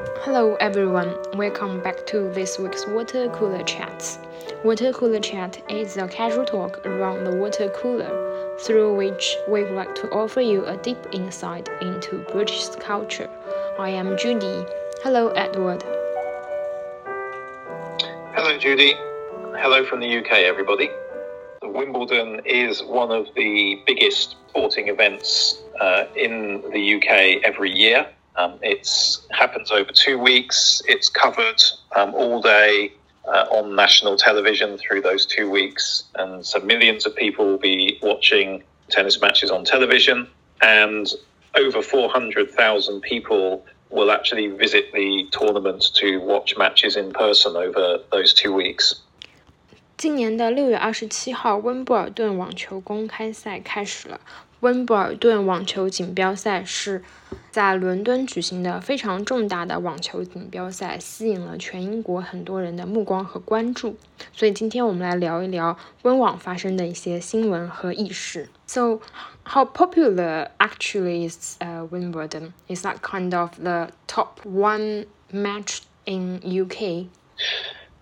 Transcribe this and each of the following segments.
Hello everyone, welcome back to this week's Water Cooler Chats. Water Cooler Chat is a casual talk around the water cooler, through which we would like to offer you a deep insight into British culture. I am Judy. Hello, Edward. Hello, Judy. Hello from the UK, everybody. Wimbledon is one of the biggest sporting events uh, in the UK every year. Um, it happens over two weeks. It's covered um, all day uh, on national television through those two weeks. And so millions of people will be watching tennis matches on television. And over 400,000 people will actually visit the tournament to watch matches in person over those two weeks. 今年的六月二十七号，温布尔顿网球公开赛开始了。 温布尔顿网球锦标赛是在伦敦举行的非常重大的网球锦标赛，吸引了全英国很多人的目光和关注。所以今天我们来聊一聊温网发生的一些新闻和轶事。So, how popular actually is uh, Wimbledon? Is that kind of the top one match in UK?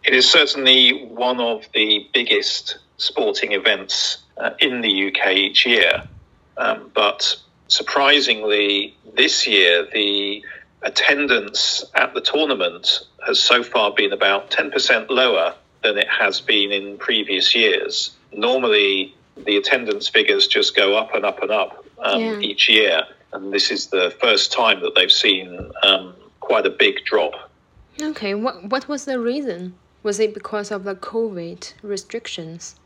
It is certainly one of the biggest sporting events uh, in the UK each year. Um, but surprisingly, this year, the attendance at the tournament has so far been about 10% lower than it has been in previous years. Normally, the attendance figures just go up and up and up um, yeah. each year. And this is the first time that they've seen um, quite a big drop. Okay, what, what was the reason? Was it because of the COVID restrictions?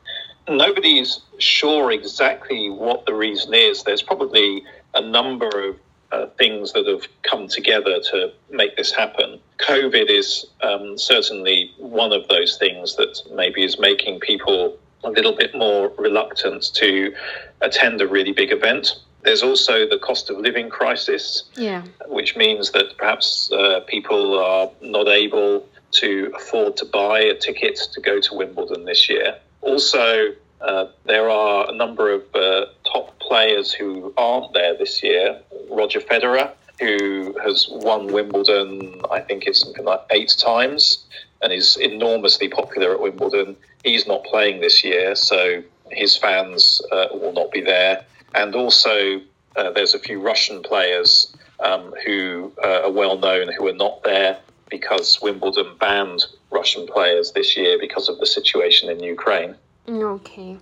Nobody's sure exactly what the reason is. There's probably a number of uh, things that have come together to make this happen. COVID is um, certainly one of those things that maybe is making people a little bit more reluctant to attend a really big event. There's also the cost of living crisis, yeah. which means that perhaps uh, people are not able to afford to buy a ticket to go to Wimbledon this year. Also, uh, there are a number of uh, top players who aren't there this year. Roger Federer, who has won Wimbledon, I think it's something like eight times, and is enormously popular at Wimbledon. He's not playing this year, so his fans uh, will not be there. And also, uh, there's a few Russian players um, who uh, are well known who are not there because Wimbledon banned Russian players this year because of the situation in Ukraine. 嗯，OK。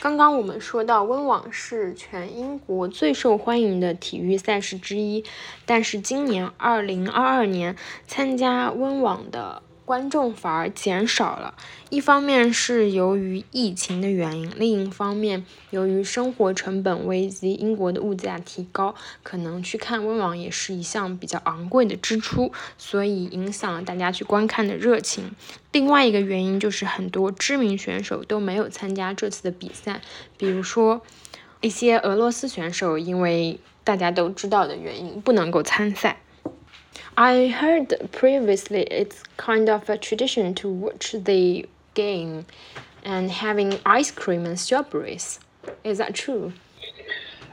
刚刚我们说到温网是全英国最受欢迎的体育赛事之一，但是今年二零二二年参加温网的。观众反而减少了，一方面是由于疫情的原因，另一方面由于生活成本危机，英国的物价提高，可能去看温网也是一项比较昂贵的支出，所以影响了大家去观看的热情。另外一个原因就是很多知名选手都没有参加这次的比赛，比如说一些俄罗斯选手，因为大家都知道的原因不能够参赛。I heard previously it's kind of a tradition to watch the game and having ice cream and strawberries. Is that true?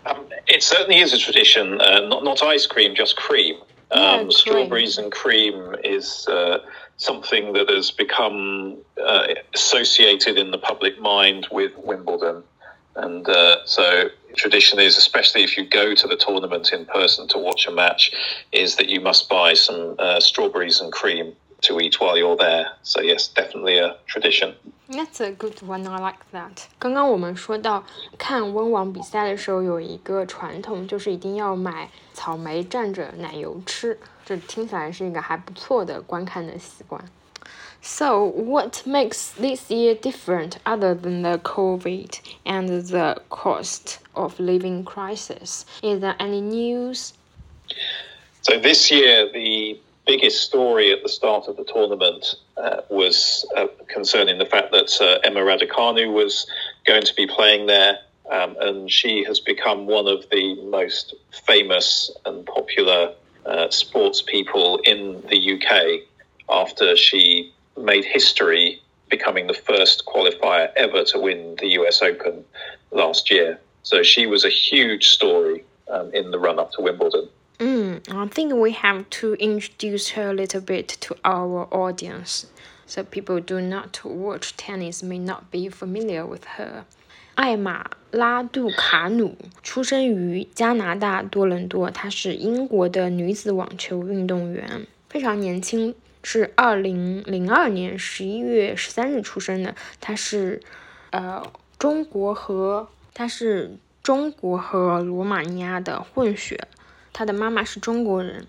Um, it certainly is a tradition. Uh, not not ice cream, just cream. Um, yeah. Strawberries and cream is uh, something that has become uh, associated in the public mind with Wimbledon. And uh, so tradition is, especially if you go to the tournament in person to watch a match, is that you must buy some uh, strawberries and cream to eat while you're there. So yes, definitely a tradition. That's a good one. I like that. 刚刚我们说到看温网比赛的时候，有一个传统，就是一定要买草莓蘸着奶油吃。这听起来是一个还不错的观看的习惯。 So, what makes this year different other than the COVID and the cost of living crisis? Is there any news? So, this year, the biggest story at the start of the tournament uh, was uh, concerning the fact that uh, Emma Raducanu was going to be playing there. Um, and she has become one of the most famous and popular uh, sports people in the UK after she made history becoming the first qualifier ever to win the US Open last year. So she was a huge story um, in the run up to Wimbledon. 嗯， I think we have to introduce her a little bit to our audience, so people do not watch tennis may not be familiar with her. 艾玛拉杜卡努出生于加拿大多伦多，她是英国的女子网球运动员， 非常年轻，是二零零二年十一月十三日出生的。她是呃中国和她是中国和罗马尼亚的混血，她的妈妈是中国人。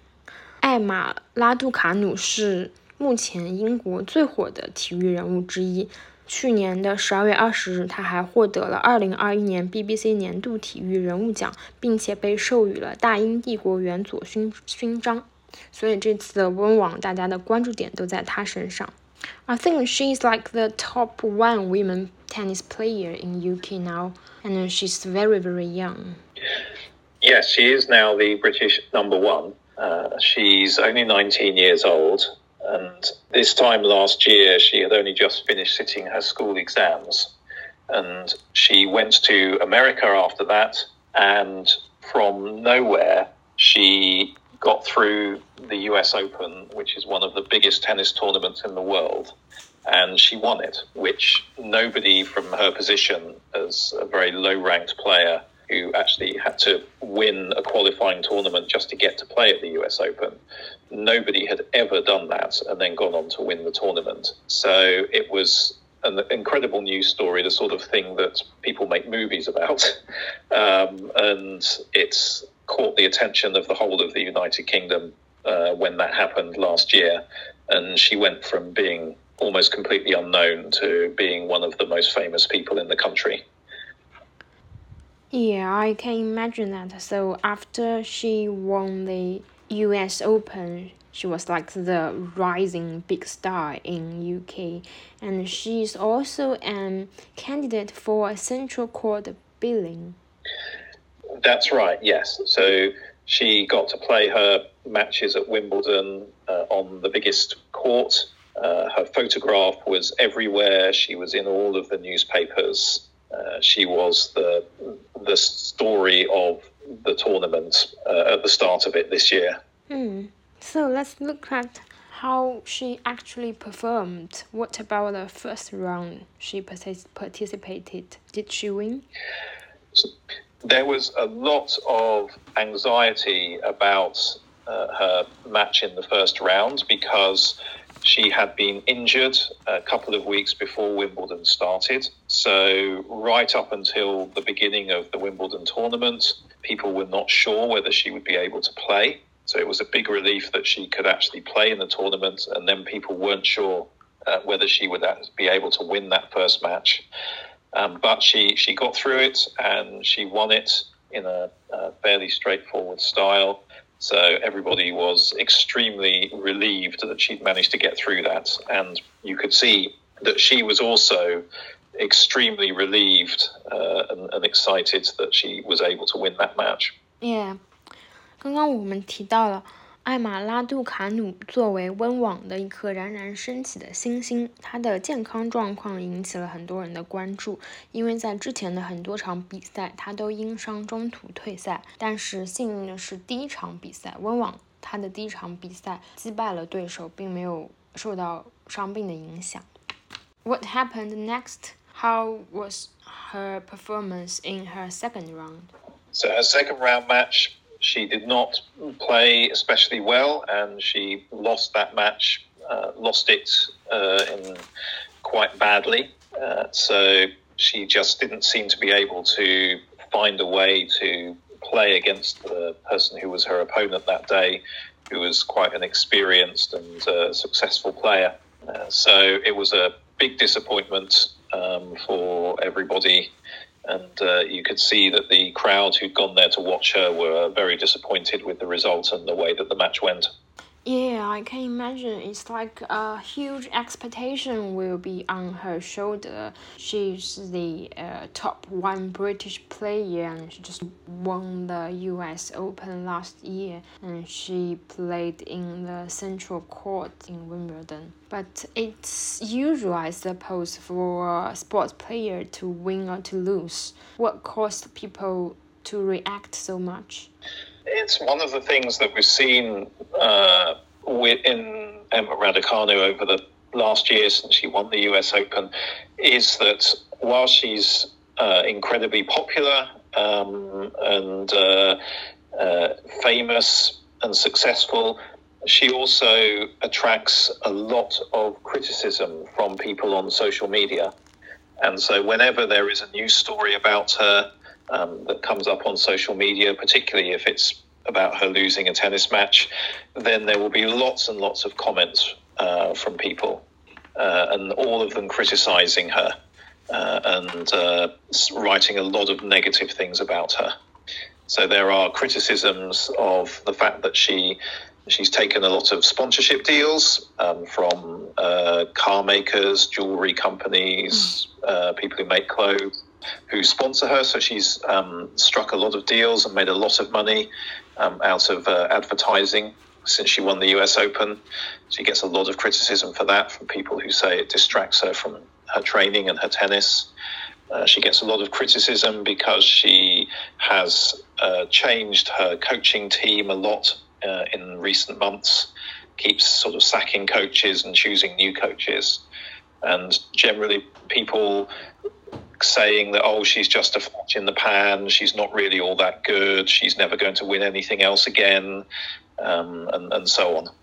艾玛拉杜卡努是目前英国最火的体育人物之一。去年的十二月二十日，他还获得了二零二一年 BBC 年度体育人物奖，并且被授予了大英帝国元佐勋勋章。所以这次的温网，大家的关注点都在他身上。I think she's like the top one women tennis player in UK now, and she's very very young. Yes, she is now the British number one. Uh, she's only 19 years old. And this time last year, she had only just finished sitting her school exams. And she went to America after that. And from nowhere, she got through the US Open, which is one of the biggest tennis tournaments in the world. And she won it, which nobody from her position as a very low ranked player who actually had to win a qualifying tournament just to get to play at the US Open. Nobody had ever done that and then gone on to win the tournament. So it was an incredible news story, the sort of thing that people make movies about. Um, and it's caught the attention of the whole of the United Kingdom uh, when that happened last year. And she went from being almost completely unknown to being one of the most famous people in the country. Yeah, I can imagine that. So after she won the US Open, she was like the rising big star in UK, and she's also a candidate for a central court billing. That's right. Yes. So she got to play her matches at Wimbledon uh, on the biggest court. Uh, her photograph was everywhere. She was in all of the newspapers. Uh, she was the the story of the tournament uh, at the start of it this year. Hmm. So let's look at how she actually performed. What about the first round she participated? Did she win? So there was a lot of anxiety about uh, her match in the first round because she had been injured a couple of weeks before Wimbledon started. So, right up until the beginning of the Wimbledon tournament, people were not sure whether she would be able to play. So, it was a big relief that she could actually play in the tournament. And then people weren't sure uh, whether she would be able to win that first match. Um, but she, she got through it and she won it in a, a fairly straightforward style. So everybody was extremely relieved that she'd managed to get through that. And you could see that she was also extremely relieved uh, and, and excited that she was able to win that match. Yeah. 刚刚我们提到了 艾玛拉杜卡努作为温网的一颗冉冉升起的新星，她的健康状况引起了很多人的关注。因为在之前的很多场比赛，她都因伤中途退赛。但是幸运的是，第一场比赛温网，她的第一场比赛击败了对手，并没有受到伤病的影响。What happened next? How was her performance in her second round? So her second round match. She did not play especially well, and she lost that match, uh, lost it uh, in quite badly. Uh, so she just didn't seem to be able to find a way to play against the person who was her opponent that day, who was quite an experienced and uh, successful player. Uh, so it was a big disappointment um, for everybody and uh, you could see that the crowd who'd gone there to watch her were very disappointed with the result and the way that the match went. Yeah, I can imagine. It's like a huge expectation will be on her shoulder. She's the uh, top one British player and she just won the US Open last year and she played in the Central Court in Wimbledon. But it's usual, I suppose, for a sports player to win or to lose. What caused people to react so much? It's one of the things that we've seen uh, in Emma Raducanu over the last year since she won the US Open is that while she's uh, incredibly popular um, and uh, uh, famous and successful, she also attracts a lot of criticism from people on social media. And so, whenever there is a news story about her um, that comes up on social media, particularly if it's about her losing a tennis match, then there will be lots and lots of comments uh, from people, uh, and all of them criticizing her uh, and uh, writing a lot of negative things about her. So there are criticisms of the fact that she she's taken a lot of sponsorship deals um, from uh, car makers, jewelry companies, mm. people who make clothes who sponsor her. So she's um, struck a lot of deals and made a lot of money um, out of uh, advertising since she won the US Open. She gets a lot of criticism for that from people who say it distracts her from her training and her tennis. Uh, she gets a lot of criticism because she has uh, changed her coaching team a lot uh, in recent months, keeps sort of sacking coaches and choosing new coaches. And generally, people saying that oh she's just a flash in the pan she's not really all that good she's never going to win anything else again um, and, and so on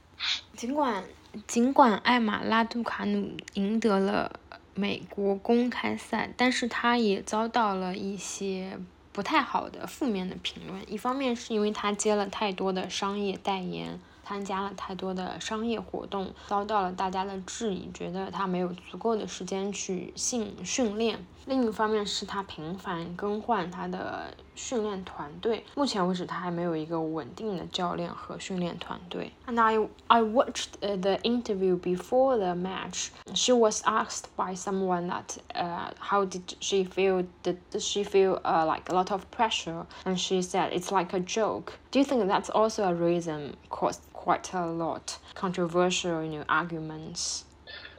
尽管尽管艾玛拉杜卡努赢得了美国公开赛，但是她也遭到了一些不太好的负面的评论。一方面是因为她接了太多的商业代言。 参加了太多的商业活动，遭到了大家的质疑，觉得他没有足够的时间去训训练。另一方面是他频繁更换他的训练团队，目前为止他还没有一个稳定的教练和训练团队。And I I watched the interview before the match. She was asked by someone that uh how did she feel? Did she feel uh like a lot of pressure? And she said it's like a joke. Do you think that's also a reason caused quite a lot controversial you know arguments?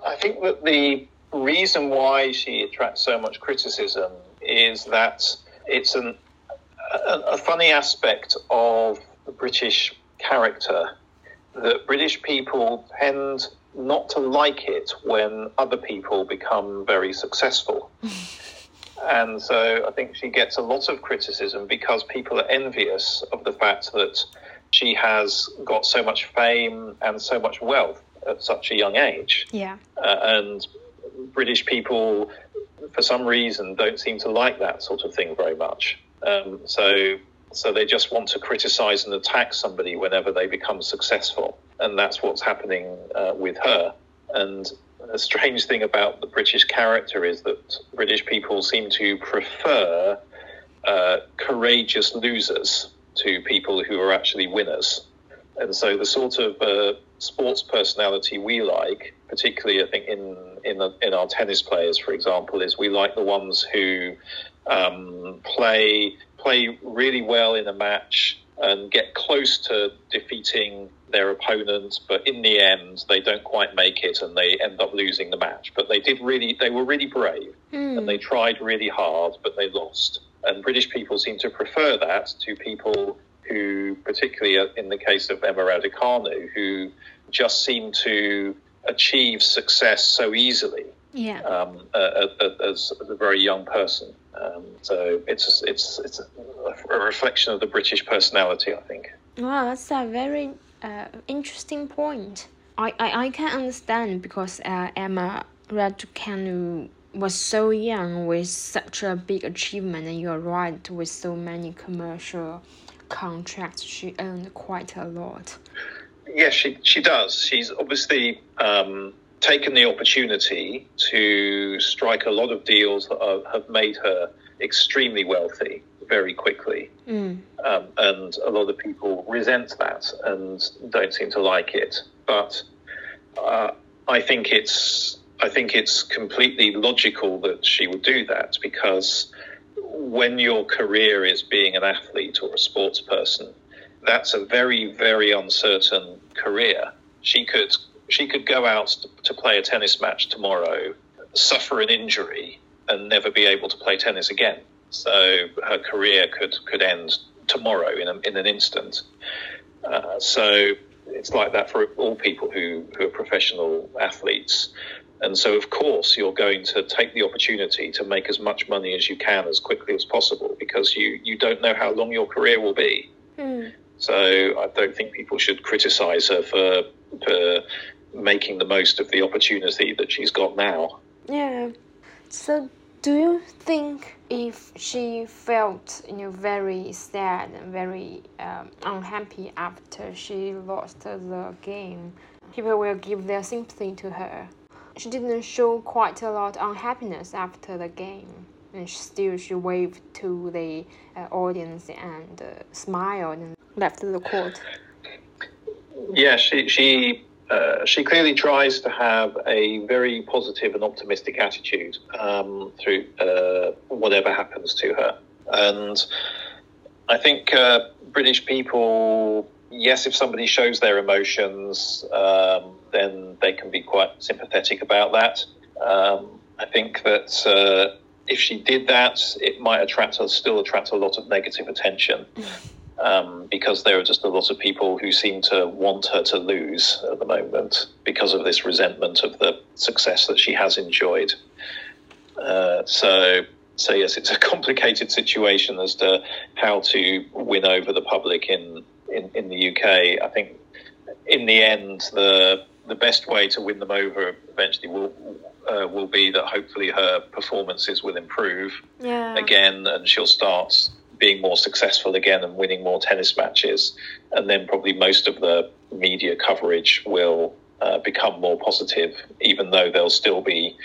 I think that the reason why she attracts so much criticism is that it's an, a, a funny aspect of the British character that British people tend not to like it when other people become very successful. and so I think she gets a lot of criticism because people are envious of the fact that she has got so much fame and so much wealth at such a young age. Yeah. Uh, and British people, for some reason, don't seem to like that sort of thing very much. Um, so, so they just want to criticise and attack somebody whenever they become successful, and that's what's happening uh, with her. And a strange thing about the British character is that British people seem to prefer uh, courageous losers to people who are actually winners. And so the sort of uh, sports personality we like, particularly I think in in, in our tennis players, for example, is we like the ones who um, play play really well in a match and get close to defeating their opponent, but in the end they don't quite make it and they end up losing the match. But they did really they were really brave mm. and they tried really hard, but they lost. And British people seem to prefer that to people who, particularly in the case of Emma Raducanu, who just seem to achieve success so easily. Yeah. Um, uh, as, as, a very young person, um, so it's it's it's a, a, reflection of the British personality, I think. Wow, that's a very uh, interesting point. I, I, I can understand because uh, Emma Raducanu was so young with such a big achievement, and you're right, with so many commercial contracts, she earned quite a lot. Yes, she she does. She's obviously um, taken the opportunity to strike a lot of deals that are, have made her extremely wealthy very quickly, mm. um, and a lot of people resent that and don't seem to like it. But uh, I think it's I think it's completely logical that she would do that because when your career is being an athlete or a sports person, that's a very, very uncertain career. She could she could go out to play a tennis match tomorrow, suffer an injury, and never be able to play tennis again. So her career could could end tomorrow in, a, in an instant. Uh, so it's like that for all people who, who are professional athletes. And so, of course, you're going to take the opportunity to make as much money as you can as quickly as possible because you, you don't know how long your career will be. Mm. So I don't think people should criticise her for, for making the most of the opportunity that she's got now. Yeah. So do you think if she felt you know very sad and very um, unhappy after she lost the game, people will give their sympathy to her? She didn't show quite a lot of unhappiness after the game, and she still she waved to the uh, audience and uh, smiled and left the court. Yeah, she she uh, she clearly tries to have a very positive and optimistic attitude um, through uh, whatever happens to her. And I think uh, British people, yes, if somebody shows their emotions, um, then they can be quite sympathetic about that. Um, I think that uh, if she did that, it might attract still attract a lot of negative attention um, because there are just a lot of people who seem to want her to lose at the moment because of this resentment of the success that she has enjoyed. Uh, so, so yes, it's a complicated situation as to how to win over the public in, in, in the UK. I think in the end, the the best way to win them over eventually will uh, will be that hopefully her performances will improve yeah. again, and she'll start being more successful again and winning more tennis matches. And then probably most of the media coverage will uh, become more positive, even though there'll still be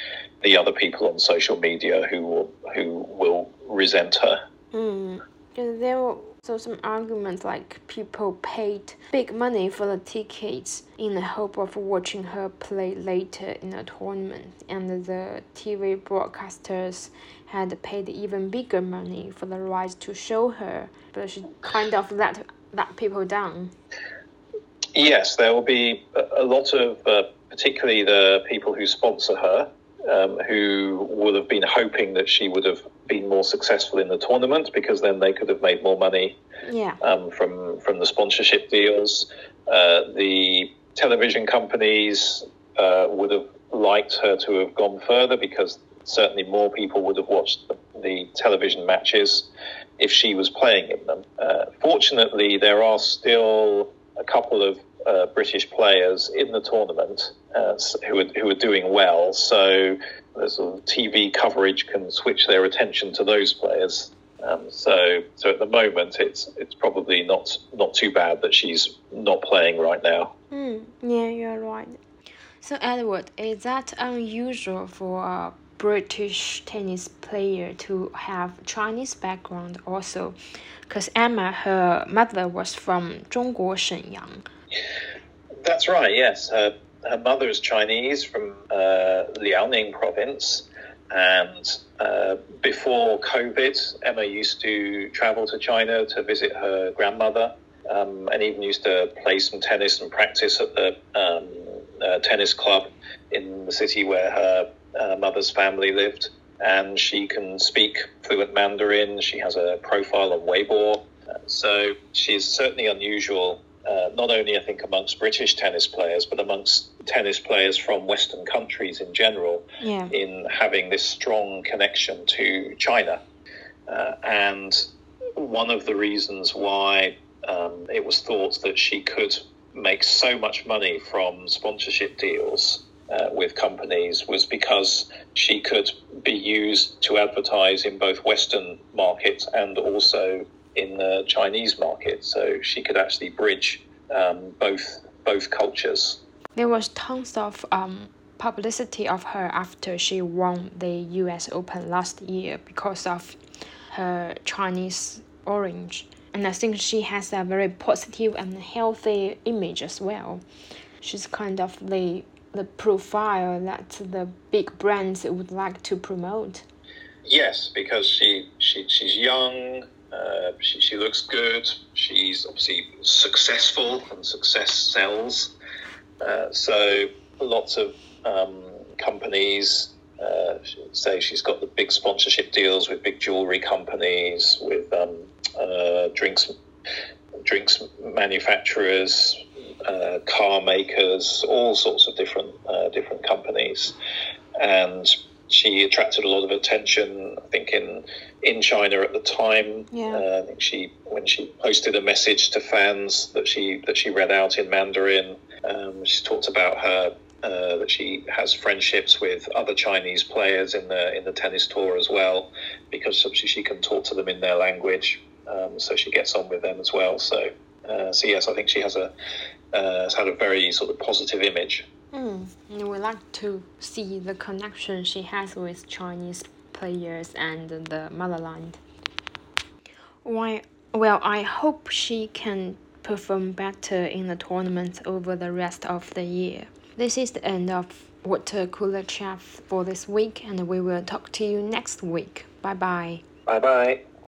the other people on social media who will who will resent her. Mm. There also some arguments like people paid big money for the tickets in the hope of watching her play later in the tournament, and the TV broadcasters had paid even bigger money for the rights to show her, but she kind of let that people down. Yes, there will be a lot of, uh, particularly the people who sponsor her, um, who would have been hoping that she would have been more successful in the tournament because then they could have made more money yeah. um, from from the sponsorship deals. Uh, the television companies uh, would have liked her to have gone further because certainly more people would have watched the, the television matches if she was playing in them. Uh, fortunately, there are still a couple of uh, British players in the tournament uh, who, are, who are doing well. So the sort of TV coverage can switch their attention to those players. Um, so, so at the moment, it's it's probably not not too bad that she's not playing right now. Mm, yeah, you're right. So, Edward, is that unusual for a British tennis player to have Chinese background also? Because Emma, her mother was from Zhongguo Shenyang. That's right. Yes, her her mother is Chinese from uh, Liaoning province, and uh, before COVID, Emma used to travel to China to visit her grandmother, um, and even used to play some tennis and practice at the um, uh, tennis club in the city where her uh, mother's family lived. And she can speak fluent Mandarin. She has a profile on Weibo. So she's certainly unusual uh, not only I think amongst British tennis players, but amongst tennis players from Western countries in general, yeah. in having this strong connection to China. Uh, and one of the reasons why um, it was thought that she could make so much money from sponsorship deals uh, with companies was because she could be used to advertise in both Western markets and also in the Chinese market, so she could actually bridge um, both both cultures. There was tons of um, publicity of her after she won the U.S. Open last year because of her Chinese orange, and I think she has a very positive and healthy image as well. She's kind of the the profile that the big brands would like to promote. Yes, because she, she she's young, uh, she, she looks good. She's obviously successful, and success sells. Uh, so lots of um, companies uh, say she's got the big sponsorship deals with big jewelry companies, with um, uh, drinks drinks manufacturers, uh, car makers, all sorts of different different companies, and she attracted a lot of attention. I think in in China at the time. Yeah. Uh, I think she when she posted a message to fans that she that she read out in Mandarin. Um, she talked about her uh, that she has friendships with other Chinese players in the in the tennis tour as well, because obviously she can talk to them in their language. Um, so she gets on with them as well. So, uh, so yes, I think she has a uh, has had a very sort of positive image. Mm. We like to see the connection she has with Chinese players and the motherland. Why? Well, I hope she can perform better in the tournament over the rest of the year. This is the end of Water Cooler Chat for this week, and we will talk to you next week. Bye bye. Bye bye.